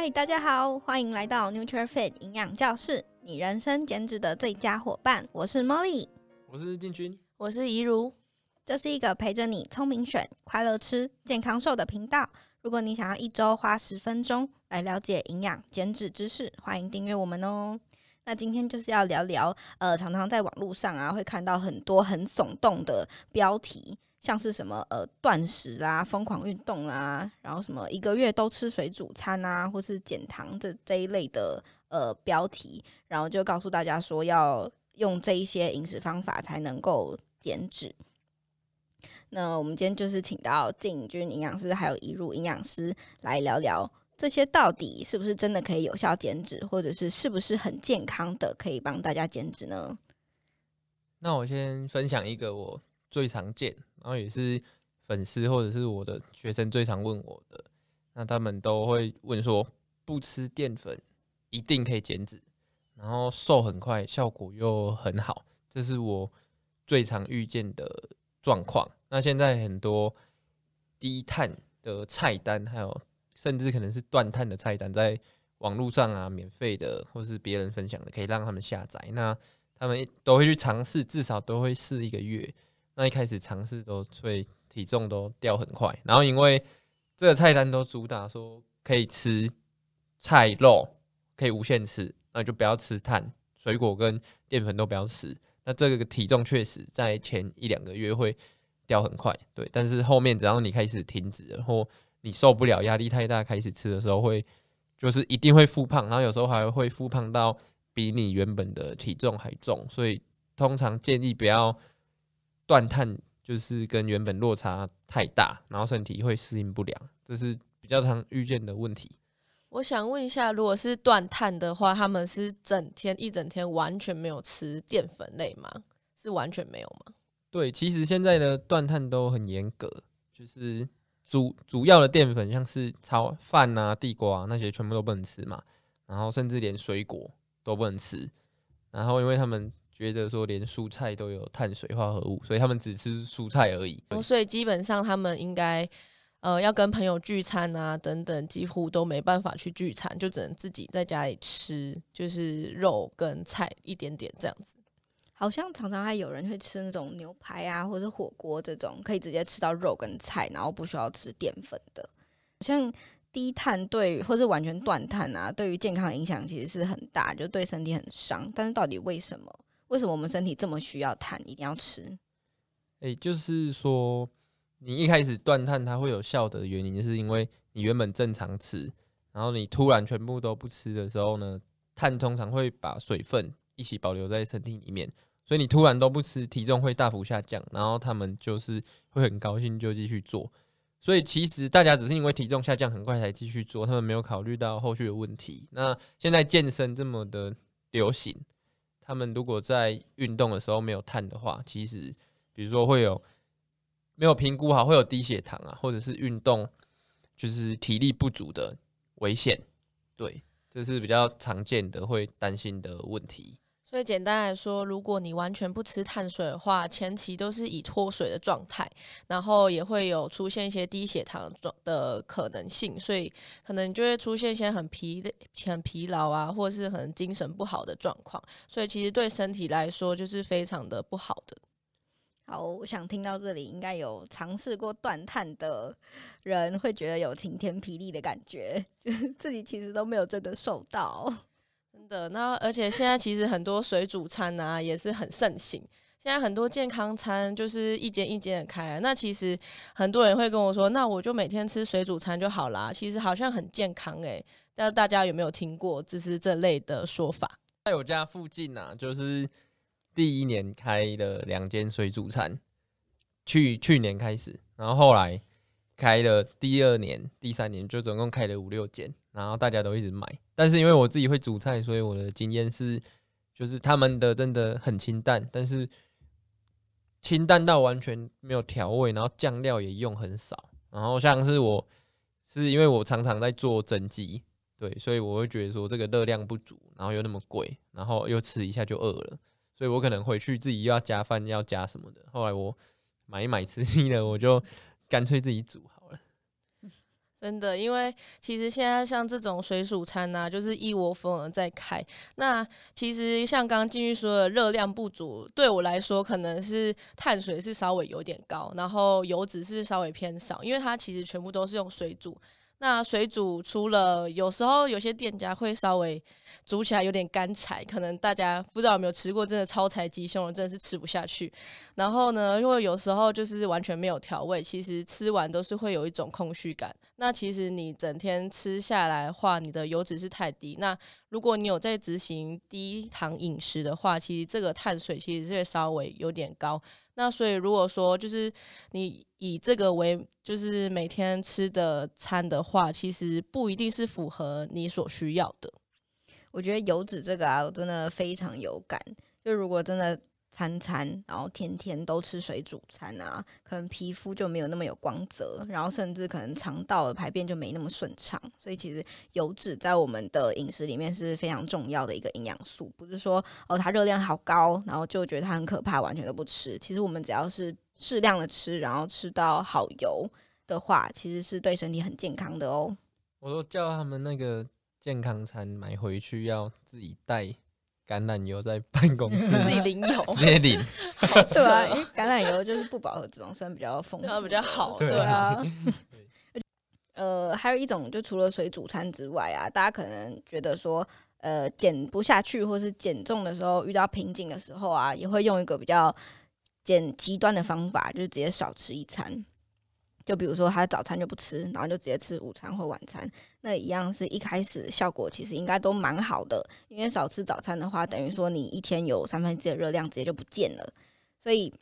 嗨，大家好，欢迎来到 NutriFit 营养教室，你人生减脂的最佳伙伴。我是 Molly，我是进军，我是怡如。这是一个陪着你聪明选、快乐吃、健康瘦的频道。如果你想要一周花十分钟来了解营养减脂知识，欢迎订阅我们哦。那今天就是要聊聊，呃，常常在网络上啊会看到很多很耸动的标题。像是什么呃断食啊、疯狂运动啊，然后什么一个月都吃水煮餐啊，或是减糖这这一类的呃标题，然后就告诉大家说要用这一些饮食方法才能够减脂。那我们今天就是请到进军营养师还有怡如营养师来聊聊这些到底是不是真的可以有效减脂，或者是是不是很健康的可以帮大家减脂呢？那我先分享一个我最常见。然后也是粉丝或者是我的学生最常问我的，那他们都会问说，不吃淀粉一定可以减脂，然后瘦很快，效果又很好，这是我最常遇见的状况。那现在很多低碳的菜单，还有甚至可能是断碳的菜单，在网络上啊，免费的或是别人分享的，可以让他们下载。那他们都会去尝试，至少都会试一个月。那一开始尝试都会体重都掉很快，然后因为这个菜单都主打说可以吃菜肉，可以无限吃，那就不要吃碳、水果跟淀粉都不要吃。那这个体重确实在前一两个月会掉很快，对。但是后面只要你开始停止然后你受不了压力太大，开始吃的时候会就是一定会复胖，然后有时候还会复胖到比你原本的体重还重。所以通常建议不要。断碳就是跟原本落差太大，然后身体会适应不良，这是比较常遇见的问题。我想问一下，如果是断碳的话，他们是整天一整天完全没有吃淀粉类吗？是完全没有吗？对，其实现在的断碳都很严格，就是主主要的淀粉，像是炒饭啊、地瓜啊，那些全部都不能吃嘛，然后甚至连水果都不能吃，然后因为他们。觉得说连蔬菜都有碳水化合物，所以他们只吃蔬菜而已。所以基本上他们应该，呃，要跟朋友聚餐啊等等，几乎都没办法去聚餐，就只能自己在家里吃，就是肉跟菜一点点这样子。好像常常还有人会吃那种牛排啊，或者火锅这种，可以直接吃到肉跟菜，然后不需要吃淀粉的。像低碳对，或是完全断碳啊，对于健康的影响其实是很大，就对身体很伤。但是到底为什么？为什么我们身体这么需要碳，一定要吃？诶、欸，就是说，你一开始断碳，它会有效的原因，就是因为你原本正常吃，然后你突然全部都不吃的时候呢，碳通常会把水分一起保留在身体里面，所以你突然都不吃，体重会大幅下降，然后他们就是会很高兴就继续做。所以其实大家只是因为体重下降很快才继续做，他们没有考虑到后续的问题。那现在健身这么的流行。他们如果在运动的时候没有碳的话，其实比如说会有没有评估好，会有低血糖啊，或者是运动就是体力不足的危险。对，这是比较常见的会担心的问题。所以简单来说，如果你完全不吃碳水的话，前期都是以脱水的状态，然后也会有出现一些低血糖的可能性，所以可能就会出现一些很疲累很疲劳啊，或者是很精神不好的状况。所以其实对身体来说就是非常的不好的。好，我想听到这里，应该有尝试过断碳的人会觉得有晴天霹雳的感觉，就 是自己其实都没有真的瘦到。的那，而且现在其实很多水煮餐啊也是很盛行。现在很多健康餐就是一间一间的开，那其实很多人会跟我说，那我就每天吃水煮餐就好啦。其实好像很健康诶，但大家有没有听过就是这类的说法？在我家附近啊，就是第一年开了两间水煮餐，去去年开始，然后后来开了第二年、第三年，就总共开了五六间。然后大家都一直买，但是因为我自己会煮菜，所以我的经验是，就是他们的真的很清淡，但是清淡到完全没有调味，然后酱料也用很少。然后像是我，是因为我常常在做整鸡，对，所以我会觉得说这个热量不足，然后又那么贵，然后又吃一下就饿了，所以我可能回去自己又要加饭，要加什么的。后来我买一买吃腻了，我就干脆自己煮好。真的，因为其实现在像这种水煮餐啊，就是一窝蜂的在开。那其实像刚刚进去说的热量不足，对我来说可能是碳水是稍微有点高，然后油脂是稍微偏少，因为它其实全部都是用水煮。那水煮除了有时候有些店家会稍微煮起来有点干柴，可能大家不知道有没有吃过，真的超柴鸡胸肉真的是吃不下去。然后呢，因为有时候就是完全没有调味，其实吃完都是会有一种空虚感。那其实你整天吃下来的话，你的油脂是太低。那如果你有在执行低糖饮食的话，其实这个碳水其实是稍微有点高。那所以如果说就是你以这个为就是每天吃的餐的话，其实不一定是符合你所需要的。我觉得油脂这个啊，我真的非常有感。就如果真的。餐餐，然后天天都吃水煮餐啊，可能皮肤就没有那么有光泽，然后甚至可能肠道的排便就没那么顺畅。所以其实油脂在我们的饮食里面是非常重要的一个营养素，不是说哦它热量好高，然后就觉得它很可怕，完全都不吃。其实我们只要是适量的吃，然后吃到好油的话，其实是对身体很健康的哦。我都叫他们那个健康餐买回去要自己带。橄榄油在办公室自己领油，直接领，对啊，因为橄榄油就是不饱和脂肪酸比较丰富，比较好，对啊。呃，还有一种，就除了水煮餐之外啊，大家可能觉得说，呃，减不下去或是减重的时候遇到瓶颈的时候啊，也会用一个比较减极端的方法，就是直接少吃一餐。就比如说，他早餐就不吃，然后就直接吃午餐或晚餐，那一样是一开始效果其实应该都蛮好的，因为少吃早餐的话，等于说你一天有三分之一的热量直接就不见了，所以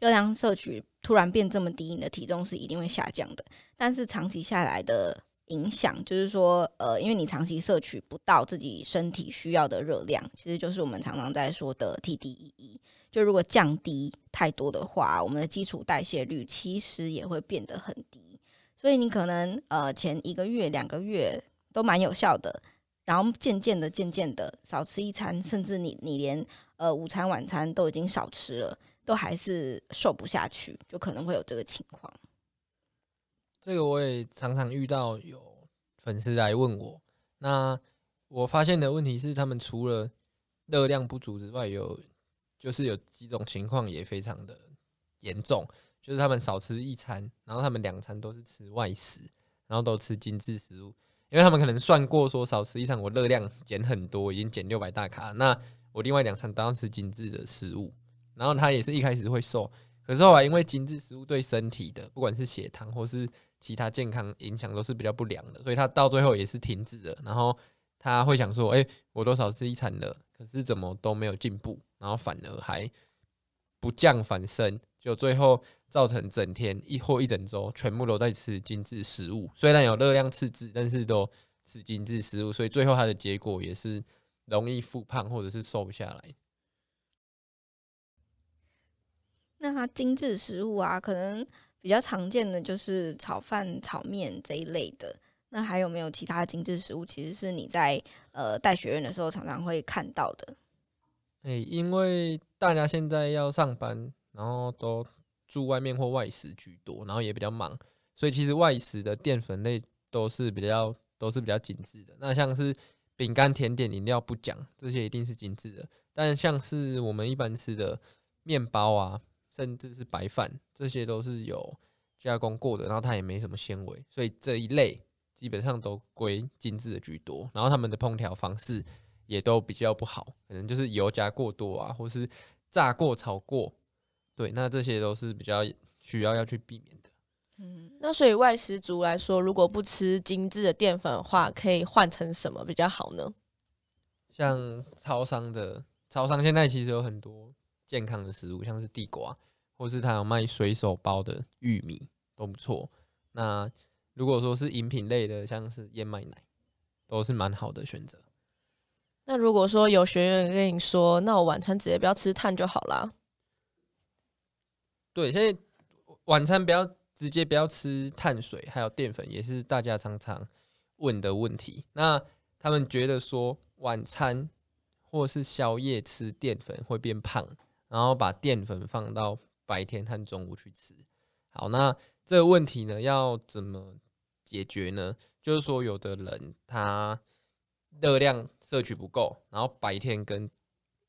热量摄取突然变这么低，你的体重是一定会下降的。但是长期下来的影响，就是说，呃，因为你长期摄取不到自己身体需要的热量，其实就是我们常常在说的 TDEE。就如果降低太多的话，我们的基础代谢率其实也会变得很低，所以你可能呃前一个月、两个月都蛮有效的，然后渐渐的、渐渐的少吃一餐，甚至你你连呃午餐、晚餐都已经少吃了，都还是瘦不下去，就可能会有这个情况。这个我也常常遇到有粉丝来问我，那我发现的问题是，他们除了热量不足之外，有。就是有几种情况也非常的严重，就是他们少吃一餐，然后他们两餐都是吃外食，然后都吃精致食物，因为他们可能算过说少吃一餐我热量减很多，已经减六百大卡，那我另外两餐都要吃精致的食物，然后他也是一开始会瘦，可是后来因为精致食物对身体的不管是血糖或是其他健康影响都是比较不良的，所以他到最后也是停止了，然后他会想说，诶，我多少吃一餐了，可是怎么都没有进步。然后反而还不降反升，就最后造成整天一或一整周全部都在吃精致食物，虽然有热量赤字，但是都吃精致食物，所以最后它的结果也是容易复胖或者是瘦不下来。那它精致食物啊，可能比较常见的就是炒饭、炒面这一类的。那还有没有其他精致食物？其实是你在呃带学院的时候常常会看到的。诶、因为大家现在要上班，然后都住外面或外食居多，然后也比较忙，所以其实外食的淀粉类都是比较都是比较精致的。那像是饼干、甜点、饮料不讲，这些一定是精致的。但像是我们一般吃的面包啊，甚至是白饭，这些都是有加工过的，然后它也没什么纤维，所以这一类基本上都归精致的居多。然后他们的烹调方式。也都比较不好，可能就是油加过多啊，或是炸过、炒过，对，那这些都是比较需要要去避免的。嗯，那所以外食族来说，如果不吃精致的淀粉的话，可以换成什么比较好呢？像超商的超商现在其实有很多健康的食物，像是地瓜，或是他有卖随手包的玉米都不错。那如果说是饮品类的，像是燕麦奶，都是蛮好的选择。那如果说有学员跟你说，那我晚餐直接不要吃碳就好啦。对，现在晚餐不要直接不要吃碳水，还有淀粉，也是大家常常问的问题。那他们觉得说晚餐或是宵夜吃淀粉会变胖，然后把淀粉放到白天和中午去吃。好，那这个问题呢，要怎么解决呢？就是说，有的人他热量摄取不够，然后白天跟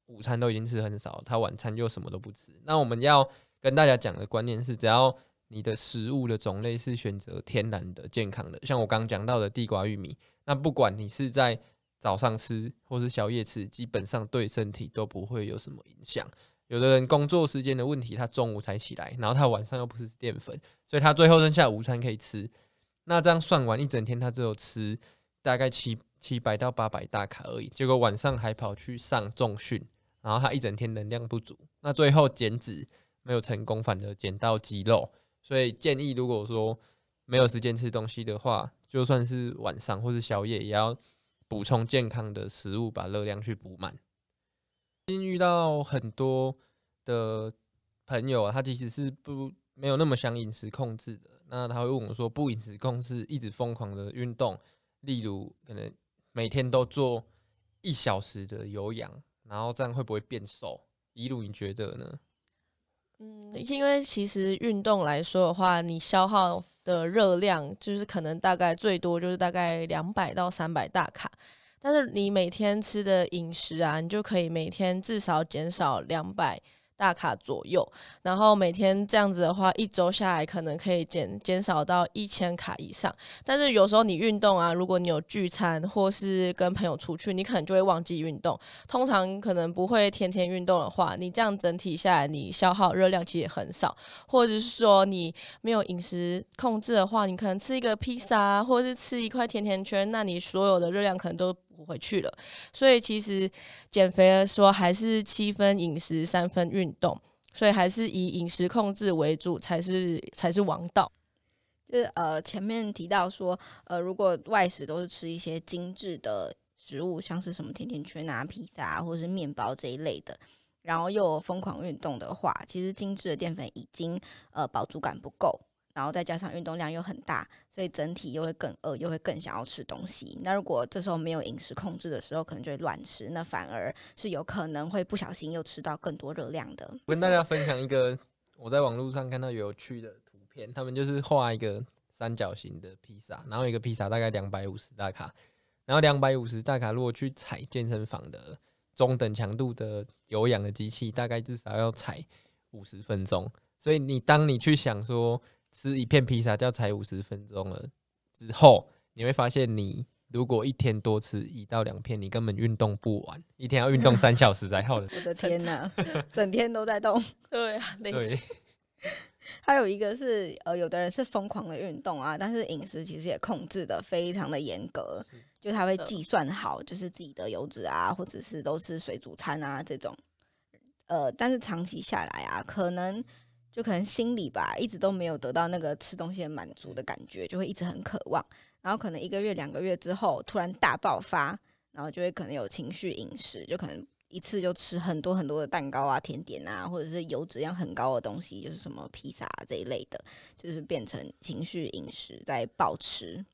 午餐都已经吃很少，他晚餐又什么都不吃。那我们要跟大家讲的观念是，只要你的食物的种类是选择天然的、健康的，像我刚讲到的地瓜、玉米，那不管你是在早上吃或是宵夜吃，基本上对身体都不会有什么影响。有的人工作时间的问题，他中午才起来，然后他晚上又不是淀粉，所以他最后剩下午餐可以吃。那这样算完一整天，他只有吃大概七七百到八百大卡而已。结果晚上还跑去上重训，然后他一整天能量不足，那最后减脂没有成功，反而减到肌肉。所以建议，如果说没有时间吃东西的话，就算是晚上或是宵夜，也要补充健康的食物，把热量去补满。遇到很多的朋友啊，他其实是不没有那么想饮食控制的。那他会问我说：“不饮食控制，一直疯狂的运动，例如可能每天都做一小时的有氧，然后这样会不会变瘦？”一路你觉得呢？嗯，因为其实运动来说的话，你消耗的热量就是可能大概最多就是大概两百到三百大卡。但是你每天吃的饮食啊，你就可以每天至少减少两百大卡左右，然后每天这样子的话，一周下来可能可以减减少到一千卡以上。但是有时候你运动啊，如果你有聚餐或是跟朋友出去，你可能就会忘记运动。通常可能不会天天运动的话，你这样整体下来，你消耗热量其实也很少。或者是说你没有饮食控制的话，你可能吃一个披萨啊，或者是吃一块甜甜圈，那你所有的热量可能都不回去了，所以其实减肥的时候还是七分饮食三分运动，所以还是以饮食控制为主才是才是王道。就是呃前面提到说呃如果外食都是吃一些精致的食物，像是什么甜甜圈啊、披萨啊，或者是面包这一类的，然后又疯狂运动的话，其实精致的淀粉已经呃饱足感不够。然后再加上运动量又很大，所以整体又会更饿，又会更想要吃东西。那如果这时候没有饮食控制的时候，可能就会乱吃，那反而是有可能会不小心又吃到更多热量的。我跟大家分享一个我在网络上看到有趣的图片，他们就是画一个三角形的披萨，然后一个披萨大概两百五十大卡，然后两百五十大卡如果去踩健身房的中等强度的有氧的机器，大概至少要踩五十分钟。所以你当你去想说，吃一片披萨就要才五十分钟了，之后你会发现，你如果一天多吃一到两片，你根本运动不完，一天要运动三小时才好的。我的 天哪，整天都在动。对啊，累死。还有一个是，呃，有的人是疯狂的运动啊，但是饮食其实也控制的非常的严格，就他会计算好，就是自己的油脂啊，或者是都吃水煮餐啊这种，呃，但是长期下来啊，可能。就可能心里吧，一直都没有得到那个吃东西的满足的感觉，就会一直很渴望。然后可能一个月、两个月之后，突然大爆发，然后就会可能有情绪饮食，就可能一次就吃很多很多的蛋糕啊、甜点啊，或者是油脂量很高的东西，就是什么披萨这一类的，就是变成情绪饮食在暴吃。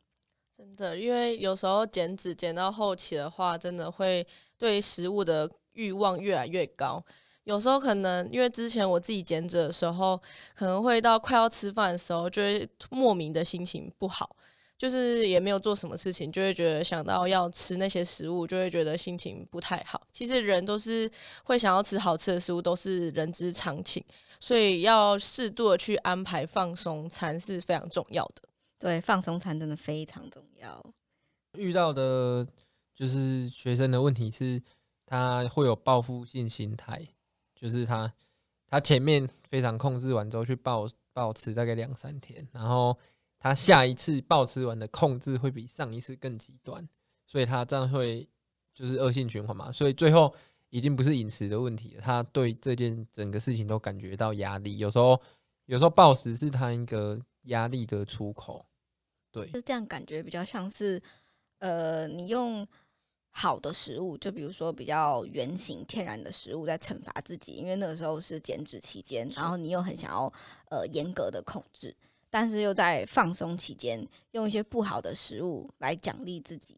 真的，因为有时候减脂减到后期的话，真的会对食物的欲望越来越高。有时候可能因为之前我自己减脂的时候，可能会到快要吃饭的时候，就会莫名的心情不好，就是也没有做什么事情，就会觉得想到要吃那些食物，就会觉得心情不太好。其实人都是会想要吃好吃的食物，都是人之常情，所以要适度的去安排放松餐是非常重要的。对，放松餐真的非常重要。遇到的就是学生的问题是，他会有报复性心态。就是他，他前面非常控制完之后去暴暴吃大概两三天，然后他下一次暴吃完的控制会比上一次更极端，所以他这样会就是恶性循环嘛。所以最后已经不是饮食的问题了，他对这件整个事情都感觉到压力。有时候，有时候暴食是他一个压力的出口。对，是这样感觉比较像是，呃，你用。好的食物，就比如说比较圆形天然的食物，在惩罚自己，因为那个时候是减脂期间，然后你又很想要呃严格的控制，但是又在放松期间，用一些不好的食物来奖励自己，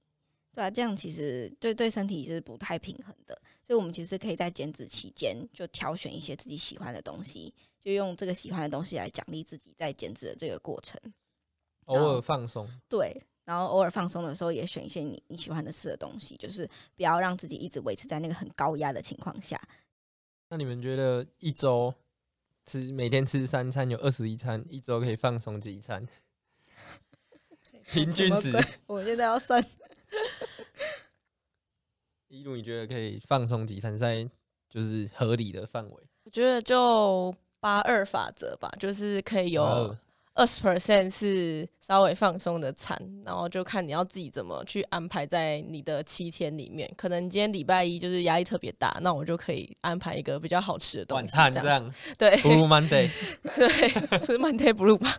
对啊，这样其实对对身体是不太平衡的，所以我们其实可以在减脂期间就挑选一些自己喜欢的东西，就用这个喜欢的东西来奖励自己在减脂的这个过程。偶尔放松。对，然后偶尔放松的时候，也选一些你你喜欢的吃的东西，就是不要让自己一直维持在那个很高压的情况下。那你们觉得一周吃每天吃三餐有二十一餐，一周可以放松几餐？平均值，我现在要算。一路你觉得可以放松几餐，在就是合理的范围？我觉得就八二法则吧，就是可以有二十 percent 是稍微放松的餐，然后就看你要自己怎么去安排在你的七天里面。可能今天礼拜一就是压力特别大，那我就可以安排一个比较好吃的东西，晚餐这样。对，Blue Monday，对，不是 Monday Blue 吧？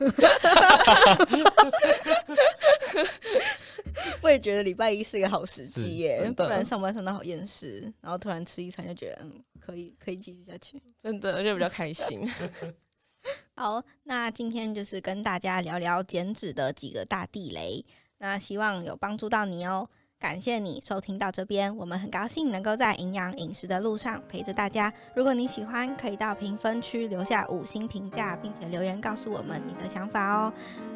我也觉得礼拜一是一个好时机耶，不然上班上的好厌世，然后突然吃一餐就觉得嗯，可以可以继续下去，真的就比较开心。好，那今天就是跟大家聊聊减脂的几个大地雷，那希望有帮助到你哦。感谢你收听到这边，我们很高兴能够在营养饮食的路上陪着大家。如果你喜欢，可以到评分区留下五星评价，并且留言告诉我们你的想法哦。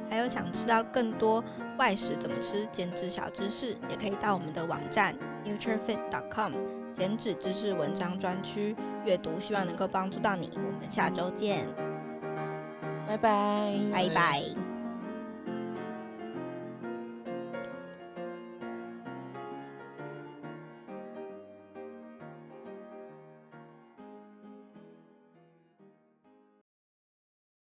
还有想知道更多外食怎么吃、减脂小知识，也可以到我们的网站 nutrifit.com 减脂知识文章专区阅读，希望能够帮助到你。我们下周见，拜拜，拜拜。